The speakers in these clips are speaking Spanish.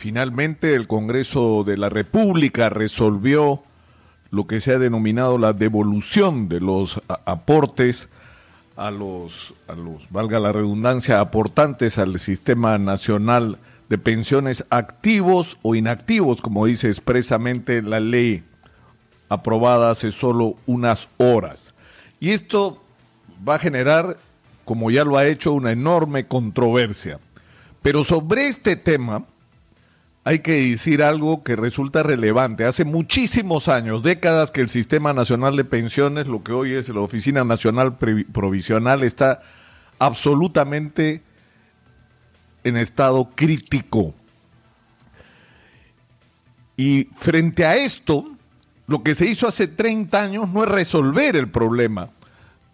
finalmente el Congreso de la República resolvió lo que se ha denominado la devolución de los aportes a los, a los, valga la redundancia, aportantes al sistema nacional de pensiones activos o inactivos, como dice expresamente la ley aprobada hace solo unas horas. Y esto va a generar, como ya lo ha hecho, una enorme controversia. Pero sobre este tema hay que decir algo que resulta relevante. Hace muchísimos años, décadas, que el Sistema Nacional de Pensiones, lo que hoy es la Oficina Nacional Provisional, está absolutamente en estado crítico. Y frente a esto, lo que se hizo hace 30 años no es resolver el problema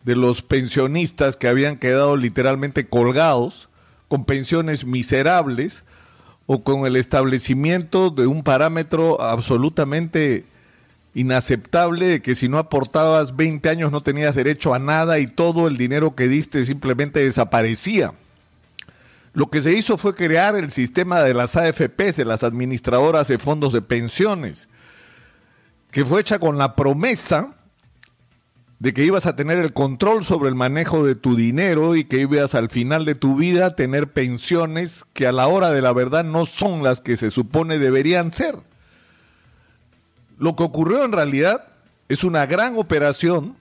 de los pensionistas que habían quedado literalmente colgados con pensiones miserables o con el establecimiento de un parámetro absolutamente inaceptable de que si no aportabas 20 años no tenías derecho a nada y todo el dinero que diste simplemente desaparecía. Lo que se hizo fue crear el sistema de las AFPs, de las administradoras de fondos de pensiones, que fue hecha con la promesa de que ibas a tener el control sobre el manejo de tu dinero y que ibas al final de tu vida a tener pensiones que a la hora de la verdad no son las que se supone deberían ser. Lo que ocurrió en realidad es una gran operación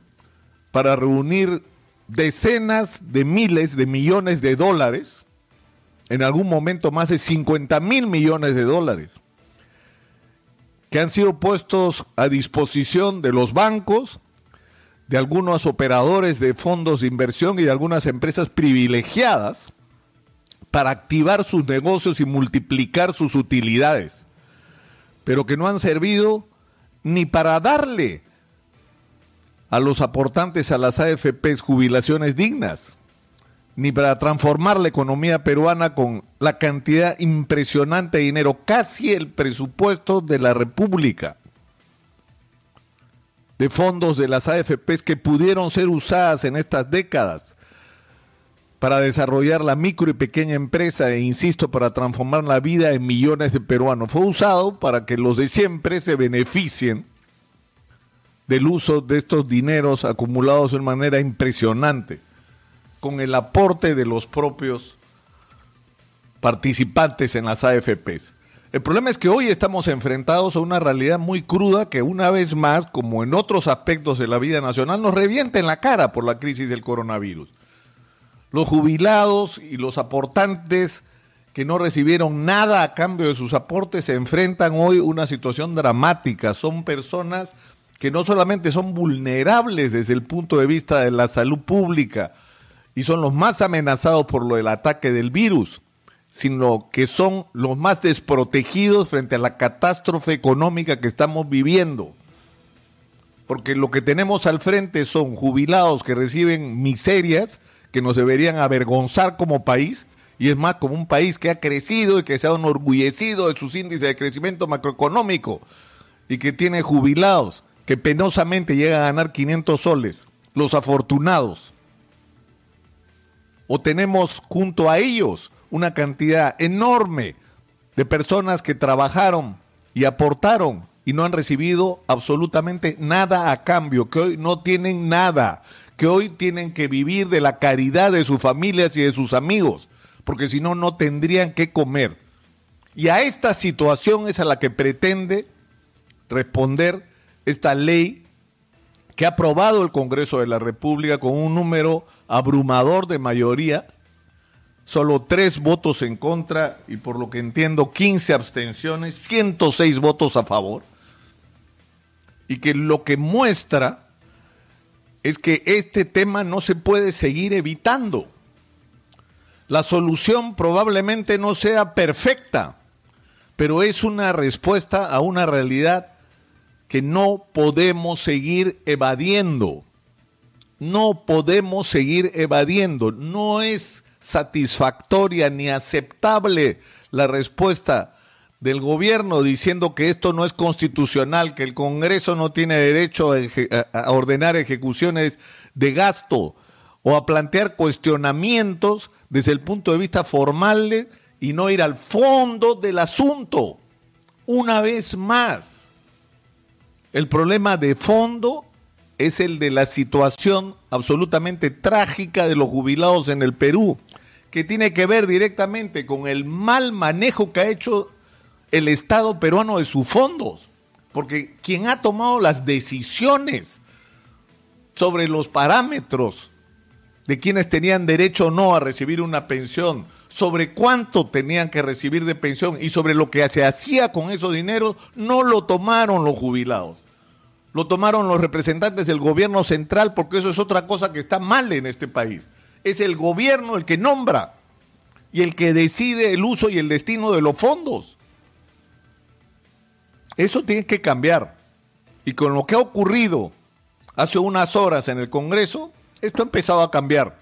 para reunir decenas de miles de millones de dólares, en algún momento más de 50 mil millones de dólares, que han sido puestos a disposición de los bancos, de algunos operadores de fondos de inversión y de algunas empresas privilegiadas para activar sus negocios y multiplicar sus utilidades, pero que no han servido ni para darle a los aportantes a las AFPs jubilaciones dignas ni para transformar la economía peruana con la cantidad impresionante de dinero, casi el presupuesto de la República, de fondos de las AFPs que pudieron ser usadas en estas décadas para desarrollar la micro y pequeña empresa e, insisto, para transformar la vida de millones de peruanos. Fue usado para que los de siempre se beneficien del uso de estos dineros acumulados de manera impresionante con el aporte de los propios participantes en las AFPs. El problema es que hoy estamos enfrentados a una realidad muy cruda que una vez más, como en otros aspectos de la vida nacional, nos revienta en la cara por la crisis del coronavirus. Los jubilados y los aportantes que no recibieron nada a cambio de sus aportes se enfrentan hoy una situación dramática. Son personas que no solamente son vulnerables desde el punto de vista de la salud pública, y son los más amenazados por lo del ataque del virus, sino que son los más desprotegidos frente a la catástrofe económica que estamos viviendo. Porque lo que tenemos al frente son jubilados que reciben miserias que nos deberían avergonzar como país, y es más como un país que ha crecido y que se ha enorgullecido de sus índices de crecimiento macroeconómico y que tiene jubilados que penosamente llegan a ganar 500 soles, los afortunados o tenemos junto a ellos una cantidad enorme de personas que trabajaron y aportaron y no han recibido absolutamente nada a cambio, que hoy no tienen nada, que hoy tienen que vivir de la caridad de sus familias y de sus amigos, porque si no, no tendrían que comer. Y a esta situación es a la que pretende responder esta ley que ha aprobado el Congreso de la República con un número abrumador de mayoría, solo tres votos en contra y por lo que entiendo 15 abstenciones, 106 votos a favor, y que lo que muestra es que este tema no se puede seguir evitando. La solución probablemente no sea perfecta, pero es una respuesta a una realidad que no podemos seguir evadiendo. No podemos seguir evadiendo. No es satisfactoria ni aceptable la respuesta del gobierno diciendo que esto no es constitucional, que el Congreso no tiene derecho a, ordenar ejecuciones de gasto o a plantear cuestionamientos desde el punto de vista formal y no ir al fondo del asunto. Una vez más, el problema de fondo es el de la situación absolutamente trágica de los jubilados en el Perú, que tiene que ver directamente con el mal manejo que ha hecho el Estado peruano de sus fondos, porque quien ha tomado las decisiones sobre los parámetros de quienes tenían derecho o no a recibir una pensión, sobre cuánto tenían que recibir de pensión y sobre lo que se hacía con esos dineros, no lo tomaron los jubilados. Lo tomaron los representantes del gobierno central porque eso es otra cosa que está mal en este país. Es el gobierno el que nombra y el que decide el uso y el destino de los fondos. Eso tiene que cambiar. Y con lo que ha ocurrido hace unas horas en el Congreso, esto ha empezado a cambiar.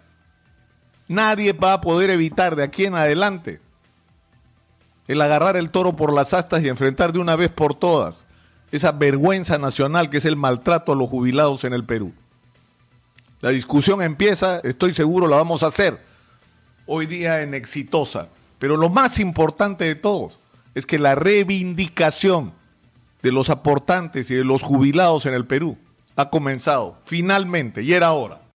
Nadie va a poder evitar de aquí en adelante el agarrar el toro por las astas y enfrentar de una vez por todas esa vergüenza nacional que es el maltrato a los jubilados en el Perú. La discusión empieza, estoy seguro la vamos a hacer hoy día en Exitosa, pero lo más importante de todos es que la reivindicación de los aportantes y de los jubilados en el Perú ha comenzado finalmente y era hora.